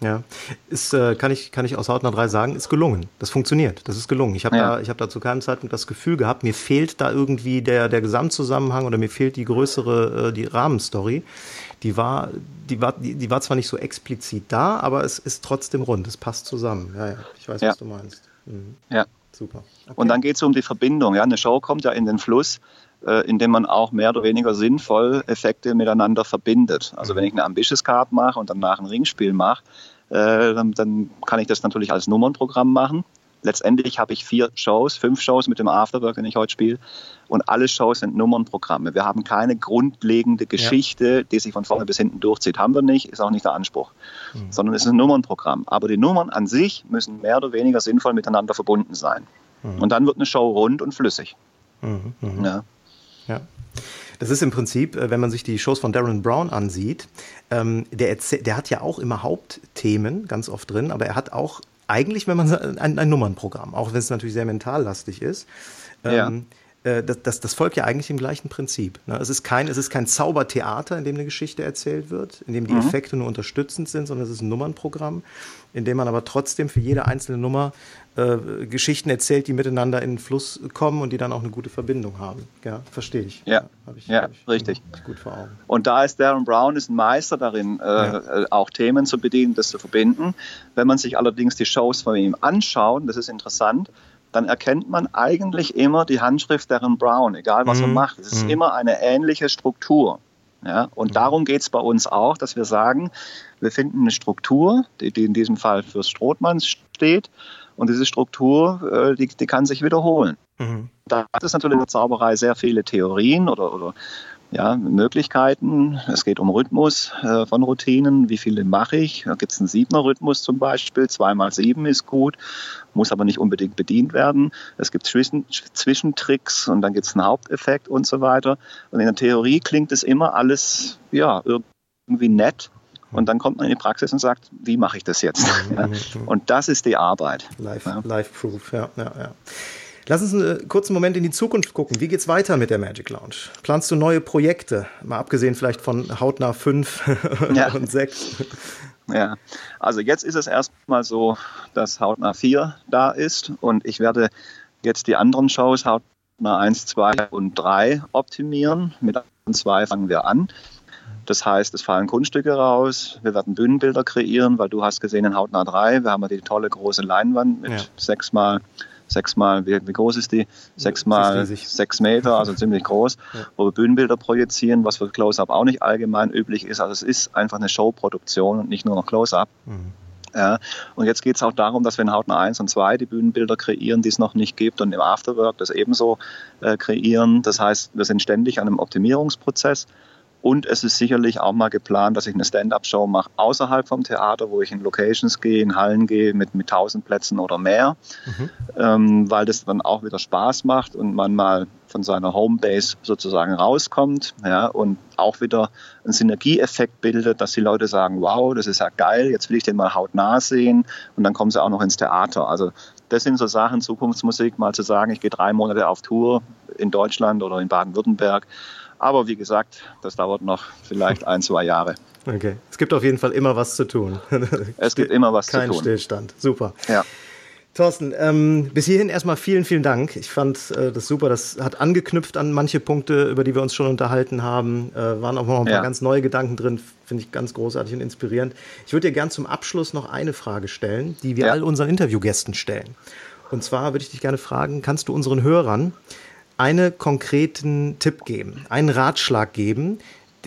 Ja, ist, äh, kann, ich, kann ich aus Hautnah 3 sagen, ist gelungen. Das funktioniert. Das ist gelungen. Ich habe ja. da, hab da zu keinem Zeitpunkt das Gefühl gehabt, mir fehlt da irgendwie der, der Gesamtzusammenhang oder mir fehlt die größere, äh, die Rahmenstory. Die war, die, war, die, die war zwar nicht so explizit da, aber es ist trotzdem rund. Es passt zusammen. Ja, ja, ich weiß, ja. was du meinst. Mhm. Ja. Super. Okay. Und dann geht es um die Verbindung. Ja, eine Show kommt ja in den Fluss indem man auch mehr oder weniger sinnvoll Effekte miteinander verbindet. Also wenn ich eine Ambitious Card mache und danach ein Ringspiel mache, äh, dann, dann, kann ich das natürlich als Nummernprogramm machen. Letztendlich habe ich vier Shows, fünf Shows mit dem Afterwork, den ich heute spiele. Und alle Shows sind Nummernprogramme. Wir haben keine grundlegende Geschichte, ja. die sich von vorne bis hinten durchzieht. Haben wir nicht, ist auch nicht der Anspruch. Mhm. Sondern es ist ein Nummernprogramm. Aber die Nummern an sich müssen mehr oder weniger sinnvoll miteinander verbunden sein. Mhm. Und dann wird eine Show rund und flüssig. Mhm. mhm. Ja. Ja. Das ist im Prinzip, äh, wenn man sich die Shows von Darren Brown ansieht, ähm, der, der hat ja auch immer Hauptthemen ganz oft drin, aber er hat auch eigentlich, wenn man ein, ein Nummernprogramm, auch wenn es natürlich sehr mentallastig ist. Ähm, ja äh, das, das, das, folgt ja eigentlich dem gleichen Prinzip. Ne? Es, ist kein, es ist kein Zaubertheater, in dem eine Geschichte erzählt wird, in dem die mhm. Effekte nur unterstützend sind, sondern es ist ein Nummernprogramm, in dem man aber trotzdem für jede einzelne Nummer äh, Geschichten erzählt, die miteinander in den Fluss kommen und die dann auch eine gute Verbindung haben. Ja, verstehe ich. Ja, ja, ich, ja ich, richtig. Gut vor Augen. Und da ist Darren Brown ist ein Meister darin, äh, ja. äh, auch Themen zu bedienen, das zu verbinden. Wenn man sich allerdings die Shows von ihm anschaut, das ist interessant, dann erkennt man eigentlich immer die Handschrift Darren Brown, egal was mhm. er macht. Es ist mhm. immer eine ähnliche Struktur. Ja, und mhm. darum geht es bei uns auch, dass wir sagen, wir finden eine Struktur, die, die in diesem Fall fürs Strothmanns steht, und diese Struktur, äh, die, die kann sich wiederholen. Mhm. Da hat es natürlich in der Zauberei sehr viele Theorien oder, oder ja, Möglichkeiten. Es geht um Rhythmus äh, von Routinen. Wie viele mache ich? Da gibt es einen Siebener-Rhythmus zum Beispiel. Zweimal sieben ist gut, muss aber nicht unbedingt bedient werden. Es gibt Zwischen Zwischentricks und dann gibt es einen Haupteffekt und so weiter. Und in der Theorie klingt es immer alles ja, irgendwie nett. Und dann kommt man in die Praxis und sagt, wie mache ich das jetzt? Ja? Und das ist die Arbeit. Live, ja. live Proof, ja, ja, ja. Lass uns einen kurzen Moment in die Zukunft gucken. Wie geht's weiter mit der Magic Lounge? Planst du neue Projekte? Mal abgesehen vielleicht von Hautnah 5 ja. und 6. Ja, also jetzt ist es erstmal so, dass Hautnah 4 da ist und ich werde jetzt die anderen Shows Hautnah 1, 2 und 3 optimieren. Mit 2 fangen wir an. Das heißt, es fallen Kunststücke raus, wir werden Bühnenbilder kreieren, weil du hast gesehen in Hautnah 3, wir haben ja die tolle große Leinwand mit ja. sechsmal sechsmal, wie, wie groß ist die? Sechsmal sechs Meter, also ziemlich groß, ja. wo wir Bühnenbilder projizieren, was für Close-Up auch nicht allgemein üblich ist. Also es ist einfach eine Showproduktion und nicht nur noch Close-Up. Mhm. Ja, und jetzt geht es auch darum, dass wir in Hautner 1 und 2 die Bühnenbilder kreieren, die es noch nicht gibt und im Afterwork das ebenso äh, kreieren. Das heißt, wir sind ständig an einem Optimierungsprozess Und es ist sicherlich auch mal geplant, dass ich eine Stand-up-Show mache außerhalb vom Theater, wo ich in Locations gehe, in Hallen gehe mit, mit 1000 Plätzen oder mehr, mhm. ähm, weil das dann auch wieder Spaß macht und man mal von seiner Homebase sozusagen rauskommt ja, und auch wieder einen Synergieeffekt bildet, dass die Leute sagen, wow, das ist ja geil, jetzt will ich den mal hautnah sehen und dann kommen sie auch noch ins Theater. Also das sind so Sachen, Zukunftsmusik, mal zu sagen, ich gehe drei Monate auf Tour in Deutschland oder in Baden-Württemberg aber wie gesagt, das dauert noch vielleicht ein, zwei Jahre. Okay. Es gibt auf jeden Fall immer was zu tun. Es gibt immer was Kein zu tun. Kein Stillstand. Super. Ja. Thorsten, ähm, bis hierhin erstmal vielen, vielen Dank. Ich fand äh, das super. Das hat angeknüpft an manche Punkte, über die wir uns schon unterhalten haben. Äh, waren auch noch ein paar ja. ganz neue Gedanken drin. Finde ich ganz großartig und inspirierend. Ich würde dir gern zum Abschluss noch eine Frage stellen, die wir ja. all unseren Interviewgästen stellen. Und zwar würde ich dich gerne fragen, kannst du unseren Hörern einen konkreten Tipp geben, einen Ratschlag geben,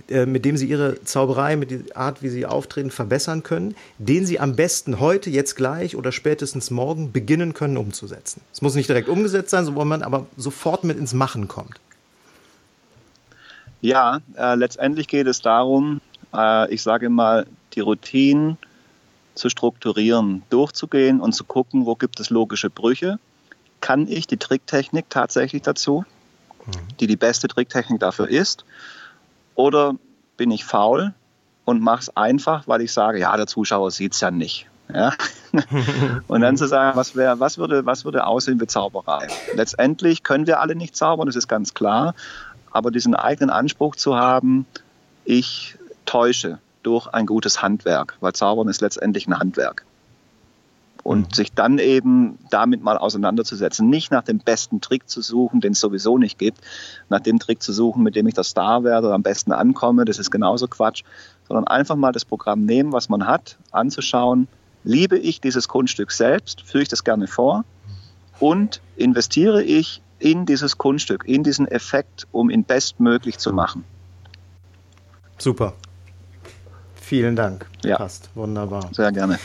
äh, mit dem Sie Ihre Zauberei, mit der Art, wie Sie auftreten, verbessern können, den Sie am besten heute, jetzt gleich oder spätestens morgen beginnen können umzusetzen. Es muss nicht direkt umgesetzt sein, sondern man aber sofort mit ins Machen kommt. Ja, äh, letztendlich geht es darum, äh, ich sage mal, die Routinen zu strukturieren, durchzugehen und zu gucken, wo gibt es logische Brüche kann ich die Tricktechnik tatsächlich dazu, die die beste Tricktechnik dafür ist, oder bin ich faul und mache es einfach, weil ich sage, ja, der Zuschauer sieht es ja nicht. Ja? und dann zu sagen, was, wär, was, würde, was würde aussehen wie Zauberei? Letztendlich können wir alle nicht zaubern, das ist ganz klar, aber diesen eigenen Anspruch zu haben, ich täusche durch ein gutes Handwerk, weil Zaubern ist letztendlich ein Handwerk und mhm. sich dann eben damit mal auseinanderzusetzen. Nicht nach dem besten Trick zu suchen, den es sowieso nicht gibt, nach dem Trick zu suchen, mit dem ich der Star werde oder am besten ankomme, das ist genauso Quatsch, sondern einfach mal das Programm nehmen, was man hat, anzuschauen, liebe ich dieses Kunststück selbst, führe ich das gerne vor und investiere ich in dieses Kunststück, in diesen Effekt, um ihn bestmöglich zu machen. Super. Vielen Dank. Ja. Passt. Wunderbar. Sehr gerne.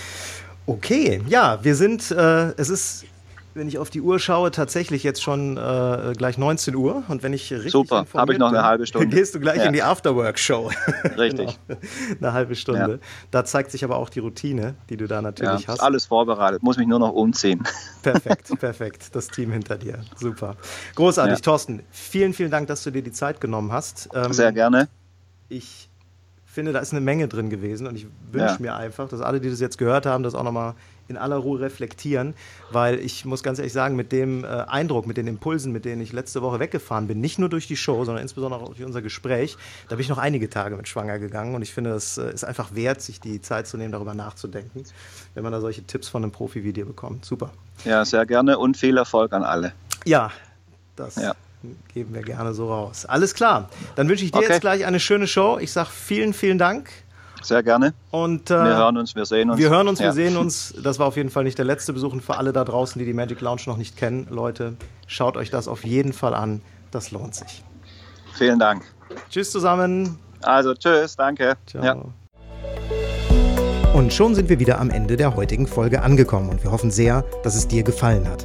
Okay, ja, wir sind, äh, es ist, wenn ich auf die Uhr schaue, tatsächlich jetzt schon äh, gleich 19 Uhr. Und wenn ich richtig Super, habe ich noch eine halbe Stunde. Gehst du gleich ja. in die Afterwork-Show. Richtig. genau. Eine halbe Stunde. Ja. Da zeigt sich aber auch die Routine, die du da natürlich ja, hast. Alles vorbereitet, muss mich nur noch umziehen. Perfekt, perfekt. Das Team hinter dir. Super. Großartig, Thorsten. Vielen, vielen Dank, dass du dir die Zeit genommen hast. Ähm, Sehr gerne. Ich finde, da ist eine Menge drin gewesen und ich wünsche ja. mir einfach, dass alle, die das jetzt gehört haben, das auch nochmal in aller Ruhe reflektieren, weil ich muss ganz ehrlich sagen, mit dem äh, Eindruck, mit den Impulsen, mit denen ich letzte Woche weggefahren bin, nicht nur durch die Show, sondern insbesondere auch durch unser Gespräch, da bin ich noch einige Tage mit schwanger gegangen und ich finde, es äh, ist einfach wert, sich die Zeit zu nehmen, darüber nachzudenken, wenn man da solche Tipps von einem Profi wie dir bekommt. Super. Ja, sehr gerne und viel Erfolg an alle. Ja, das ja geben wir gerne so raus. Alles klar. Dann wünsche ich dir okay. jetzt gleich eine schöne Show. Ich sage vielen, vielen Dank. Sehr gerne. Und, äh, wir hören uns, wir sehen uns. Wir hören uns, ja. wir sehen uns. Das war auf jeden Fall nicht der letzte Besuch. Und für alle da draußen, die die Magic Lounge noch nicht kennen, Leute, schaut euch das auf jeden Fall an. Das lohnt sich. Vielen Dank. Tschüss zusammen. Also, tschüss, danke. Ciao. Ja. Und schon sind wir wieder am Ende der heutigen Folge angekommen und wir hoffen sehr, dass es dir gefallen hat.